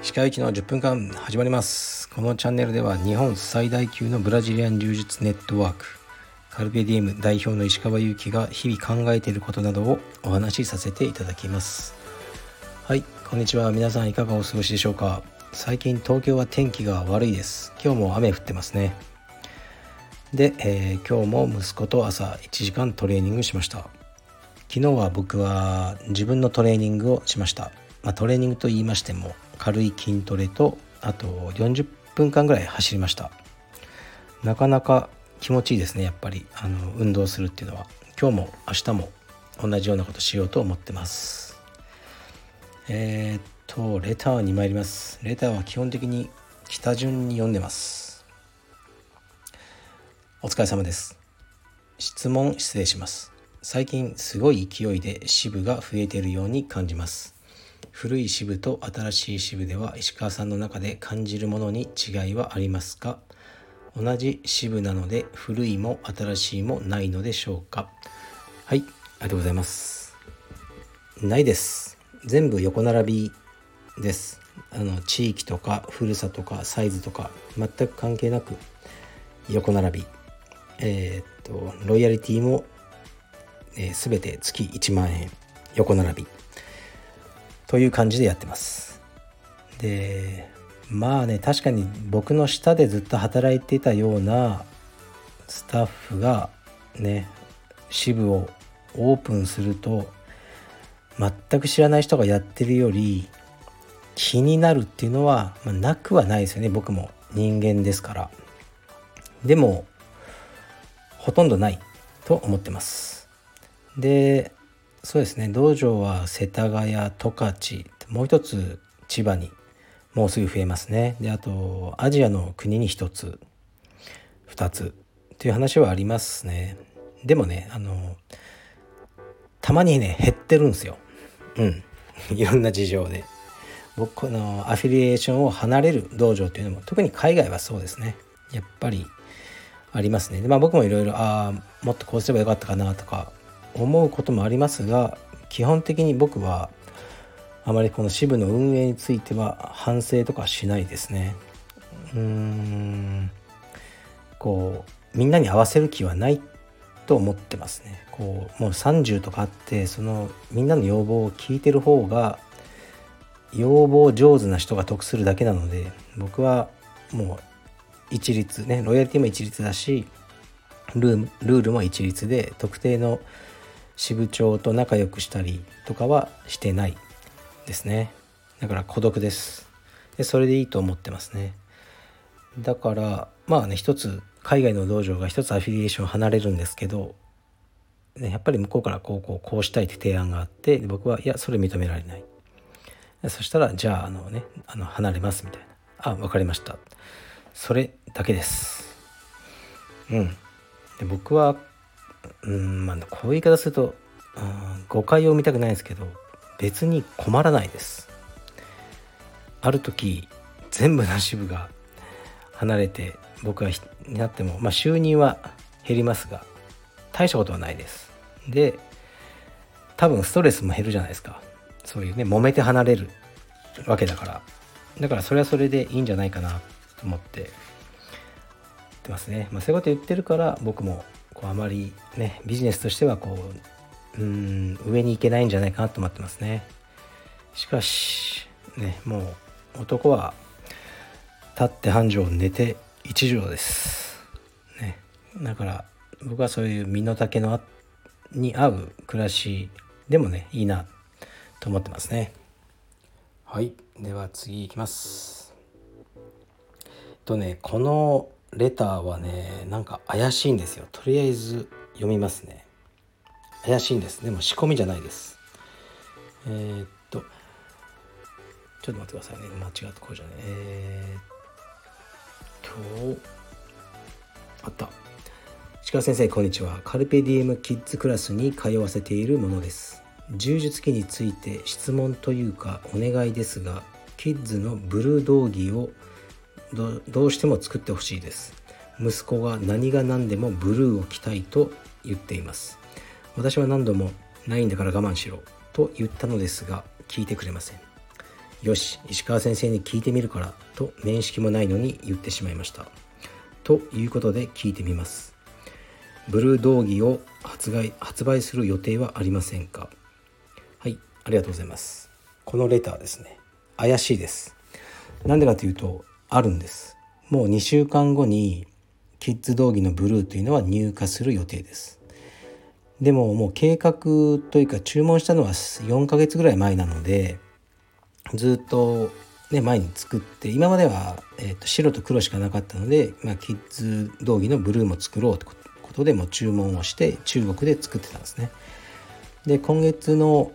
石川行きの10分間始まります。このチャンネルでは日本最大級のブラジリアン柔術ネットワーク。カルペディエム代表の石川祐希が日々考えていることなどをお話しさせていただきます。はいこんにちは。皆さんいかがお過ごしでしょうか。最近東京は天気が悪いです。今日も雨降ってますね。で、えー、今日も息子と朝1時間トレーニングしました。昨日は僕は自分のトレーニングをしました、まあ、トレーニングと言いましても軽い筋トレとあと40分間ぐらい走りました。なかなか気持ちいいですねやっぱり。あの運動するっていうのは。今日も明日も同じようなことしようと思ってます。えー、っとレターに参ります。レターは基本的に北順に読んでます。お疲れ様です。質問失礼します。最近すごい勢いで支部が増えているように感じます。古い支部と新しい支部では石川さんの中で感じるものに違いはありますか？同じ支部なので古いも新しいもないのでしょうか？はいありがとうございます。ないです。全部横並びです。あの地域とか古さとかサイズとか全く関係なく横並び。えー、っとロイヤリティも、えー、全て月1万円横並び。という感じでやってます。でまあね確かに僕の下でずっと働いてたようなスタッフがね支部をオープンすると全く知らない人がやってるより気になるっていうのは、まあ、なくはないですよね僕も。人間ですから。でもほとんどないと思ってます。でそうですね。道場は世田谷十勝。もう一つ千葉にもうすぐ増えますね。であとアジアの国に1つ2つ。という話はありますね。でもねあのたまにね減ってるんですよ。うん。いろんな事情で。僕のアフィリエーションを離れる道場っていうのも特に海外はそうですね。やっぱりありますね。でまあ僕もいろいろああもっとこうすればよかったかなとか思うこともありますが基本的に僕はあまりこの支部の運営については反省とかしないですね。うーんこうみんなに合わせる気はないと思ってますね。こうもう30とかあってそのみんなの要望を聞いてる方が要望上手な人が得するだけなので僕はもう一律ねロイヤリティも一律だしルールも一律で特定の支部長と仲良くしたりとかはしてないですね。だから孤独です。でそれでいいと思ってますね。だからまあね一つ海外の道場が一つアフィリエーション離れるんですけど、ね、やっぱり向こうからこうこうこうしたいって提案があって僕はいやそれ認められない。そしたらじゃああのねあの離れますみたいな。あ分かりました。それだけです。うん。で僕はうんまあこういう言い方すると、うん、誤解を生みたくないですけど別に困らないです。ある時全部の支部が離れて僕がになっても、まあ、収入は減りますが大したことはないです。で多分ストレスも減るじゃないですか。そういうね揉めて離れるわけだから。だからそれはそれでいいんじゃないかなと思って言ってますね、まあ、そういうこと言ってるから僕もこうあまりねビジネスとしてはこううん上に行けないんじゃないかなと思ってますね。しかしねもう男は立って半畳寝て一畳です。ね。だから僕はそういう身の丈のに合う暮らしでもねいいなと思ってますね。はい。では次いきます。とねこのレターはねなんか怪しいんですよ。とりあえず読みますね。怪しいんですでも仕込みじゃないです。えー、っとちょっと待ってくださいね。間違ってこうじゃね。えー、今日あった。鹿先生こんにちは。カルペディエムキッズクラスに通わせているものです。柔術機について質問というかお願いですがキッズのブルー道着をどうしても作ってほしいです。息子が何が何でもブルーを着たいと言っています。私は何度もないんだから我慢しろと言ったのですが聞いてくれません。よし石川先生に聞いてみるからと面識もないのに言ってしまいました。ということで聞いてみます。ブルードーギを発売発売する予定はありませんか？はいありがとうございます。このレターですね。怪しいです。なんでかというとあるんです。もう2週間後にキッズ道着のブルーというのは入荷する予定です。でももう計画というか注文したのは4ヶ月ぐらい前なのでずっとね前に作って今までは、えーと、白と黒しかなかったので、まあ、キッズ道着のブルーも作ろうということでも注文をして中国で作ってたんですね。で今月の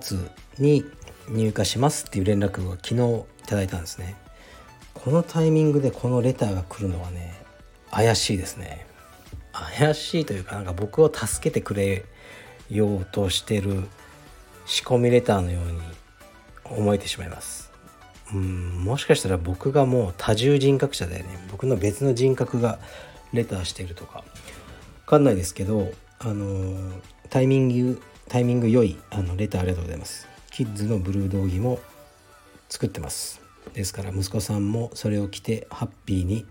末に入荷しますっていう連絡を昨日いただいたんですね。このタイミングでこのレターが来るのはね怪しいですね。怪しいというかなんか僕を助けてくれようとしてる仕込みレターのように思えてしまいます。うんもしかしたら僕がもう多重人格者でね。僕の別の人格がレターしてるとか。分かんないですけどあのタイミングタイミング良いあのレターありがとうございます。キッズのブルードーギも作ってます。ですから息子さんもそれを着てハッピーに、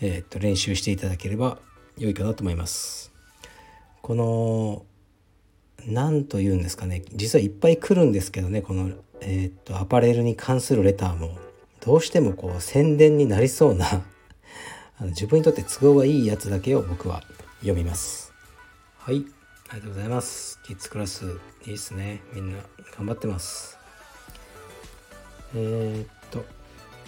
えー、っと練習していただければ良いかなと思います。この何と言うんですかね実はいっぱい来るんですけどねこの、えー、っとアパレルに関するレターもどうしてもこう宣伝になりそうな あの自分にとって都合がいいやつだけを僕は読みます。はいありがとうございます。キッズクラスいいっすね。みんな頑張ってます。えー、っと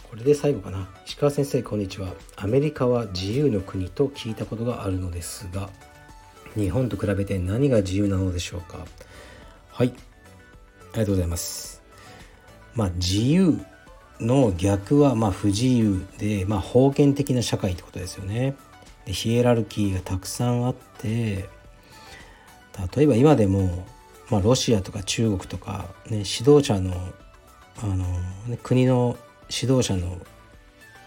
これで最後かな。石川先生こんにちは。アメリカは自由の国と聞いたことがあるのですが日本と比べて何が自由なのでしょうか。はい。ありがとうございます。まあ自由の逆はま不自由で、まあ、封建的な社会ってことですよね。でヒエラルキーがたくさんあって例えば今でも、まあ、ロシアとか中国とか、ね、指導者のあの、国の指導者の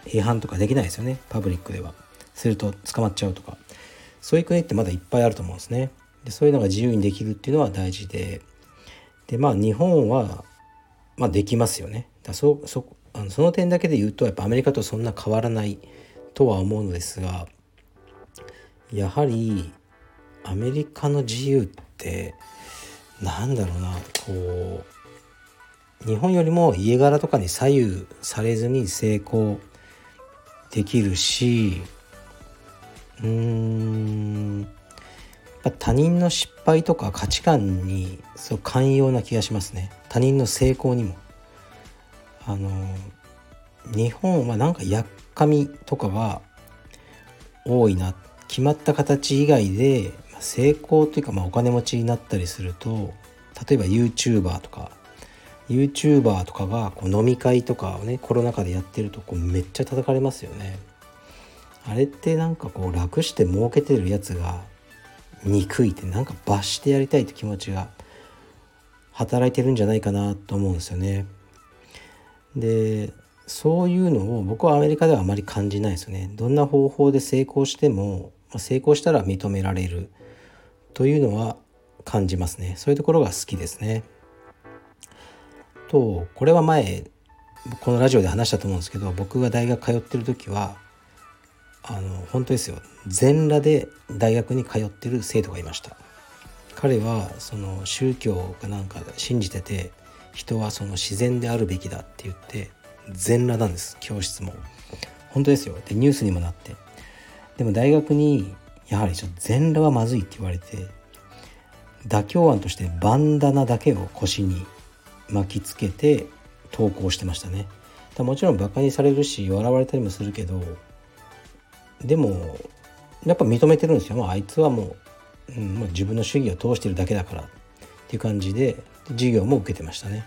批判とかできないですよね。パブリックでは。すると捕まっちゃうとか。そういう国ってまだいっぱいあると思うんですね。でそういうのが自由にできるっていうのは大事で。でまあ日本は、まあ、できますよね。だそそあのその点だけで言うとやっぱアメリカとそんな変わらないとは思うのですがやはりアメリカの自由ってなんだろうなこう日本よりも家柄とかに左右されずに成功できるしうーん他人の失敗とか価値観にそう寛容な気がしますね。他人の成功にも。あの日本はなんかやっかみとかは多いな。決まった形以外で成功というかまあお金持ちになったりすると例えば YouTuber とか YouTuber とかがこう飲み会とかをねコロナ禍でやってるとこうめっちゃ叩かれますよね。あれってなんかこう楽して儲けてるやつが憎いってなんか罰してやりたいって気持ちが働いてるんじゃないかなと思うんですよね。でそういうのを僕はアメリカではあまり感じないですよね。どんな方法で成功しても成功したら認められるというのは感じますね。そういうところが好きですね。とこれは前このラジオで話したと思うんですけど僕が大学通ってる時はあの本当ですよ。全裸で大学に通ってる生徒がいました。彼はその宗教かなんか信じてて人はその自然であるべきだって言って全裸なんです。教室も。本当ですよ。でニュースにもなって。でも大学にやはりちょっと全裸はまずいって言われて妥協案としてバンダナだけを腰に巻きつけて投稿してましたね。もちろんバカにされるし笑われたりもするけどでもやっぱ認めてるんですよ、まあ、あいつはもう、うんまあ、自分の主義を通してるだけだからっていう感じで授業も受けてましたね。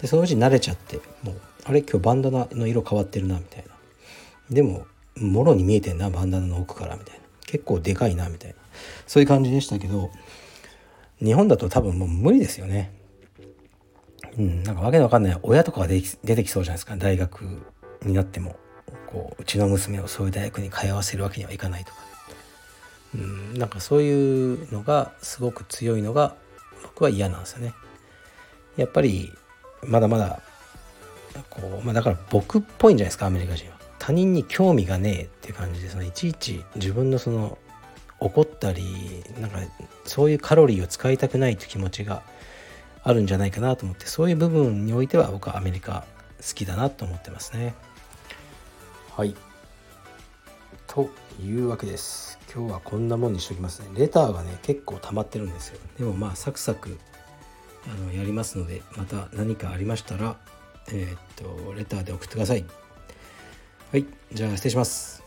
でそのうち慣れちゃってもうあれ今日バンダナの色変わってるなみたいな。でももろに見えてんなバンダナの奥からみたいな。結構でかいなみたいな。そういう感じでしたけど日本だと多分もう無理ですよね。うん、なんかわけのわかんない親とかが出てきそうじゃないですか大学になってもこううちの娘をそういう大学に通わせるわけにはいかないとかうん、なんかそういうのがすごく強いのが僕は嫌なんですよね。やっぱりまだまだこう、まあ、だから僕っぽいんじゃないですかアメリカ人は。他人に興味がねえっていう感じでそのいちいち自分のその怒ったりなんかそういうカロリーを使いたくないという気持ちがあるんじゃないかなと思ってそういう部分においては僕はアメリカ好きだなと思ってますね。はいというわけです。今日はこんなもんにしときますね。レターがね結構溜まってるんですよ。でもまあサクサクあのやりますのでまた何かありましたらえー、っとレターで送ってください。はいじゃあ失礼します。